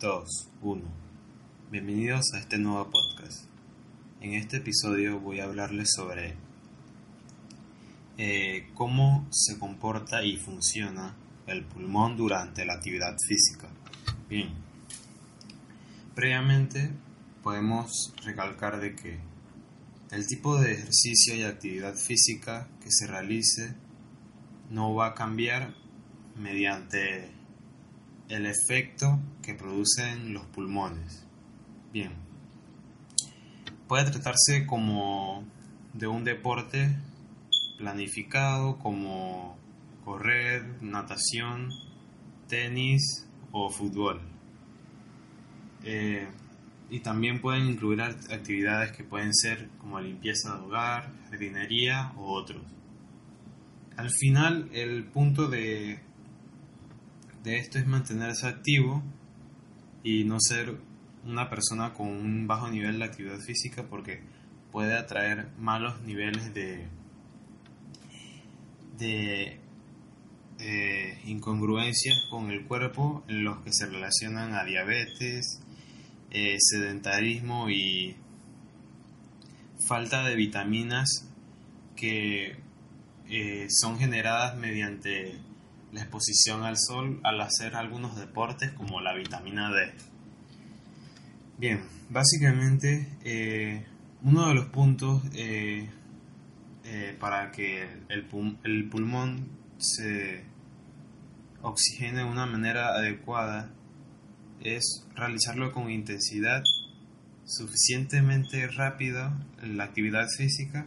2, 1. Bienvenidos a este nuevo podcast. En este episodio voy a hablarles sobre eh, cómo se comporta y funciona el pulmón durante la actividad física. Bien, previamente podemos recalcar de que el tipo de ejercicio y actividad física que se realice no va a cambiar mediante el efecto que producen los pulmones. Bien, puede tratarse como de un deporte planificado como correr, natación, tenis o fútbol. Eh, y también pueden incluir actividades que pueden ser como limpieza de hogar, jardinería o otros. Al final, el punto de esto es mantenerse activo y no ser una persona con un bajo nivel de actividad física porque puede atraer malos niveles de, de incongruencias con el cuerpo en los que se relacionan a diabetes, eh, sedentarismo y falta de vitaminas que eh, son generadas mediante la exposición al sol al hacer algunos deportes como la vitamina D. Bien, básicamente eh, uno de los puntos eh, eh, para que el, el, pulmón se oxigene de una manera adecuada es realizarlo con intensidad suficientemente rápida en la actividad física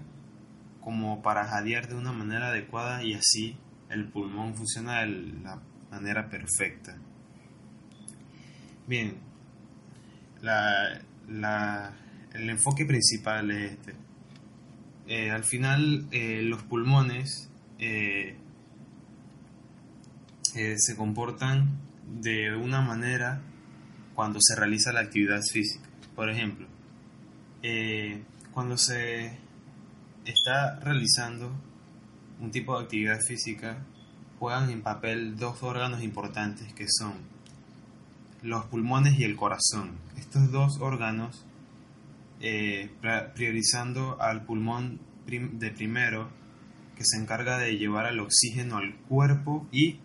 como para jadear de una manera adecuada y así el pulmón funciona de la manera perfecta. Bien, el enfoque principal es este. Eh, al final, eh, los pulmones eh, se comportan de una manera cuando se realiza la actividad física. Por ejemplo, cuando se está realizando un tipo de actividad física juegan en papel dos órganos importantes que son los pulmones y el corazón. Estos dos órganos, eh, priorizando al pulmón de primero, que se encarga de llevar el oxígeno al cuerpo y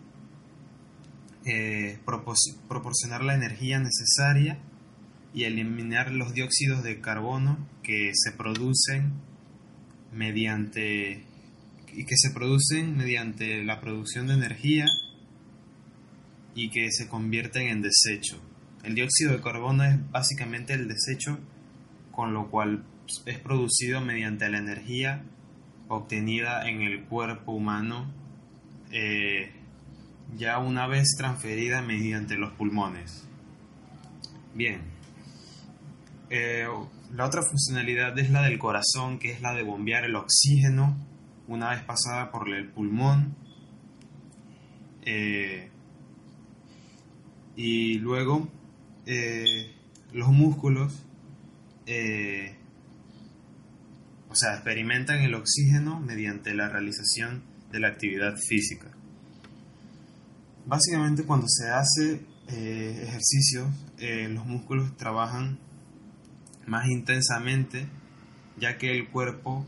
eh, proporcionar la energía necesaria y eliminar los dióxidos de carbono que se producen mediante y que se producen mediante la producción de energía y que se convierten en desecho. El dióxido de carbono es básicamente el desecho con lo cual es producido mediante la energía obtenida en el cuerpo humano eh, ya una vez transferida mediante los pulmones. Bien, eh, la otra funcionalidad es la del corazón, que es la de bombear el oxígeno una vez pasada por el pulmón eh, y luego eh, los músculos eh, o sea experimentan el oxígeno mediante la realización de la actividad física. Básicamente cuando se hace ejercicio los músculos trabajan más intensamente ya que el cuerpo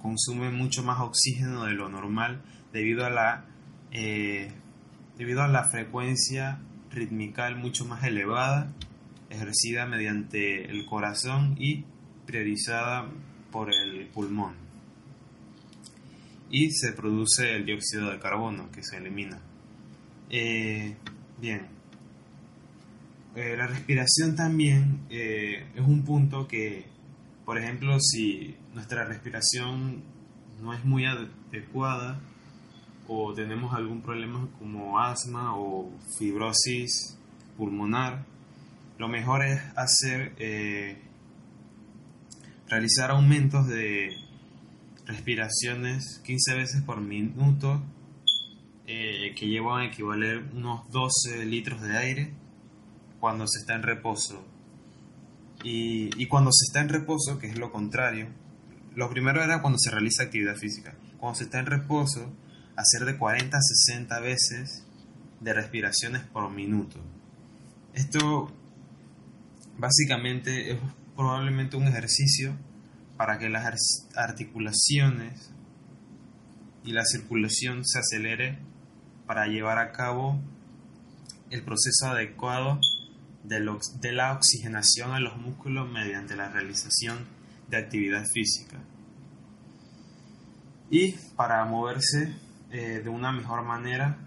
consume mucho más oxígeno de lo normal debido a la, eh, debido a la frecuencia ritmical mucho más elevada ejercida mediante el corazón y priorizada por el pulmón. Y se produce el dióxido de carbono que se elimina. Eh, bien. Eh, la respiración también es un punto que por ejemplo, si nuestra respiración no es muy adecuada o tenemos algún problema como asma o fibrosis pulmonar, lo mejor es hacer eh, realizar aumentos de respiraciones 15 veces por minuto eh, que llevan a equivaler unos 12 litros de aire cuando se está en reposo y, cuando se está en reposo, que es lo contrario, lo primero era cuando se realiza actividad física. Cuando se está en reposo, hacer de 40 a 60 veces de respiraciones por minuto. Esto básicamente es probablemente un ejercicio para que las articulaciones y la circulación se acelere para llevar a cabo el proceso adecuado de, la oxigenación a los músculos mediante la realización de actividad física. Y para moverse eh, de una mejor manera,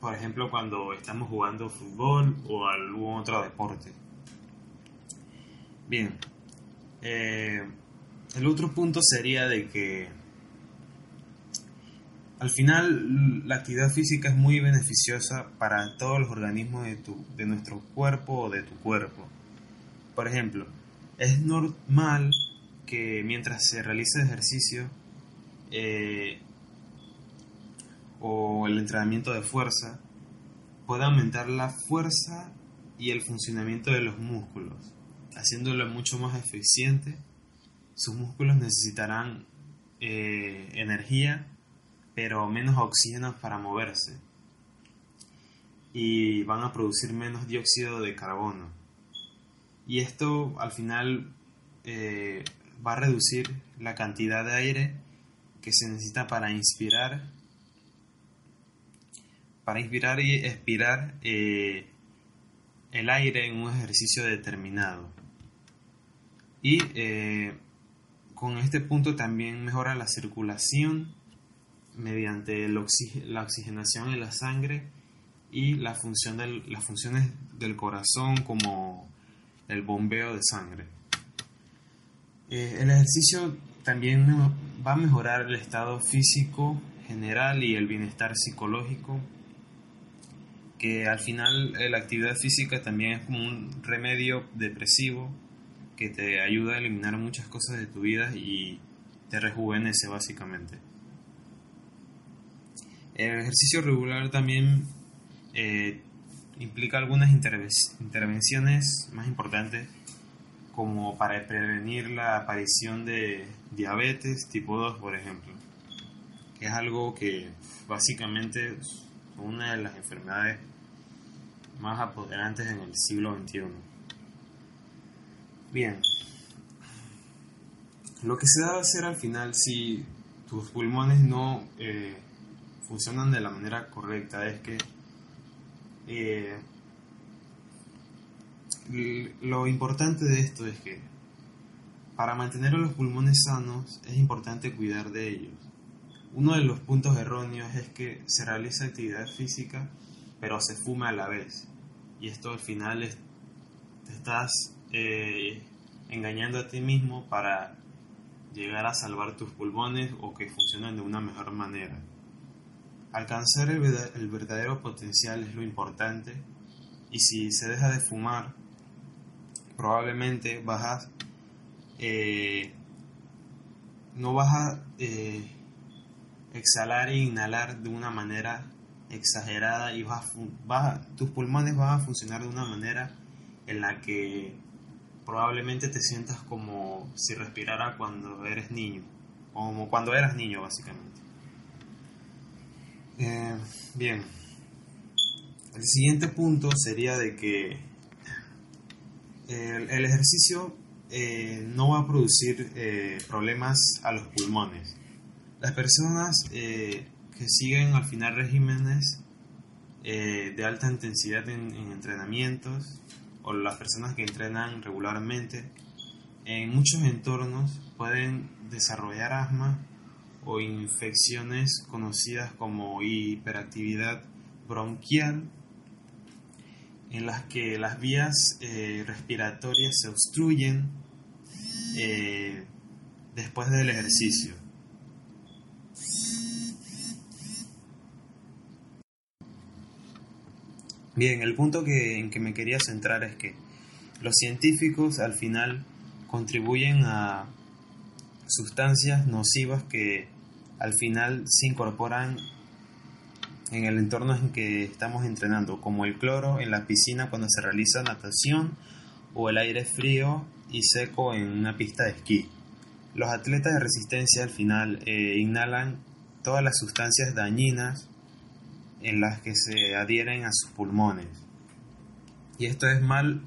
por ejemplo cuando estamos jugando fútbol o algún otro deporte. Bien, eh, el otro punto sería de que al final la actividad física es muy beneficiosa para todos los organismos de, tu, de nuestro cuerpo o de tu cuerpo. Por ejemplo, es normal que mientras se realiza ejercicio eh, o el entrenamiento de fuerza, pueda aumentar la fuerza y el funcionamiento de los músculos haciéndolo mucho más eficiente. Sus músculos necesitarán eh, energía, pero menos oxígeno para moverse. Y van a producir menos dióxido de carbono. Y esto al final eh, va a reducir la cantidad de aire que se necesita para inspirar para inspirar y expirar eh, el aire en un ejercicio determinado. Y eh, con este punto también mejora la circulación mediante la oxigenación en la sangre y la función las funciones del corazón como el bombeo de sangre. Eh, el ejercicio también va a mejorar el estado físico general y el bienestar psicológico, que al final eh, la actividad física también es como un remedio depresivo que te ayuda a eliminar muchas cosas de tu vida y te rejuvenece básicamente. El ejercicio regular también eh, implica algunas intervenciones más importantes como para prevenir la aparición de diabetes tipo 2, por ejemplo, que es algo que básicamente es una de las enfermedades más apoderantes en el siglo XXI. Bien. Lo que se debe hacer al final si tus pulmones no eh, funcionan de la manera correcta es que eh, lo importante de esto es que para mantener los pulmones sanos es importante cuidar de ellos. Uno de los puntos erróneos es que se realiza actividad física pero se fuma a la vez. Y esto al final es, te estás eh, engañando a ti mismo para llegar a salvar tus pulmones o que funcionen de una mejor manera. Alcanzar el, verdadero potencial es lo importante y si se deja de fumar, probablemente vas a, eh, no vas a eh, exhalar e inhalar de una manera exagerada y vas, tus pulmones van a funcionar de una manera en la que probablemente te sientas como si respirara cuando eres niño, como cuando eras niño básicamente. Eh, bien, el siguiente punto sería de que el, ejercicio eh, no va a producir eh, problemas a los pulmones. Las personas que siguen al final regímenes de alta intensidad en entrenamientos o las personas que entrenan regularmente, en muchos entornos pueden desarrollar asma o infecciones conocidas como hiperactividad bronquial, en las que las vías eh, respiratorias se obstruyen eh, después del ejercicio. Bien, el punto que, en que me quería centrar es que los científicos al final contribuyen a sustancias nocivas que al final se incorporan en el entorno en que estamos entrenando, como el cloro en la piscina cuando se realiza natación o el aire frío y seco en una pista de esquí. Los atletas de resistencia al final eh, inhalan todas las sustancias dañinas en las que se adhieren a sus pulmones. Y esto es mal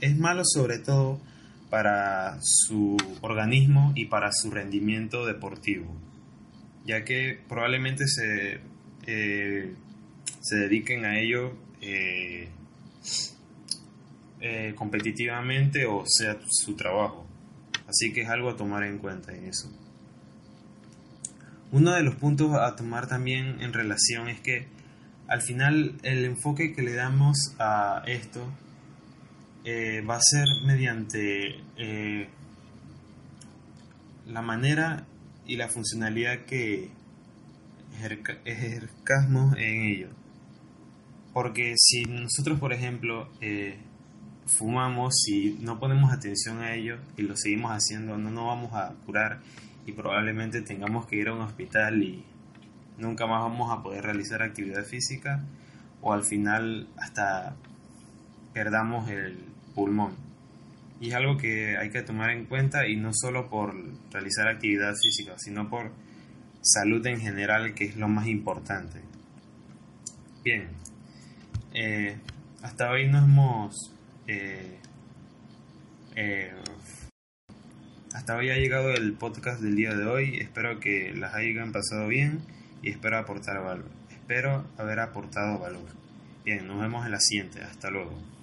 es malo sobre todo para su organismo y para su rendimiento deportivo, ya que probablemente se, eh, se dediquen a ello eh, eh, competitivamente o sea su trabajo. Así que es algo a tomar en cuenta en eso. Uno de los puntos a tomar también en relación es que al final el enfoque que le damos a esto va a ser mediante la manera y la funcionalidad que ejercamos en ello. Porque si nosotros, por ejemplo, eh, fumamos y no ponemos atención a ello y lo seguimos haciendo, no nos vamos a curar y probablemente tengamos que ir a un hospital y nunca más vamos a poder realizar actividad física o al final hasta perdamos el pulmón. Y es algo que hay que tomar en cuenta y no solo por realizar actividad física, sino por salud en general, que es lo más importante. Bien, eh, hasta hoy no hemos... Eh, eh, hasta hoy ha llegado el podcast del día de hoy. Espero que las hayan pasado bien y espero aportar valor. Espero haber aportado valor. Bien, nos vemos en la siguiente. Hasta luego.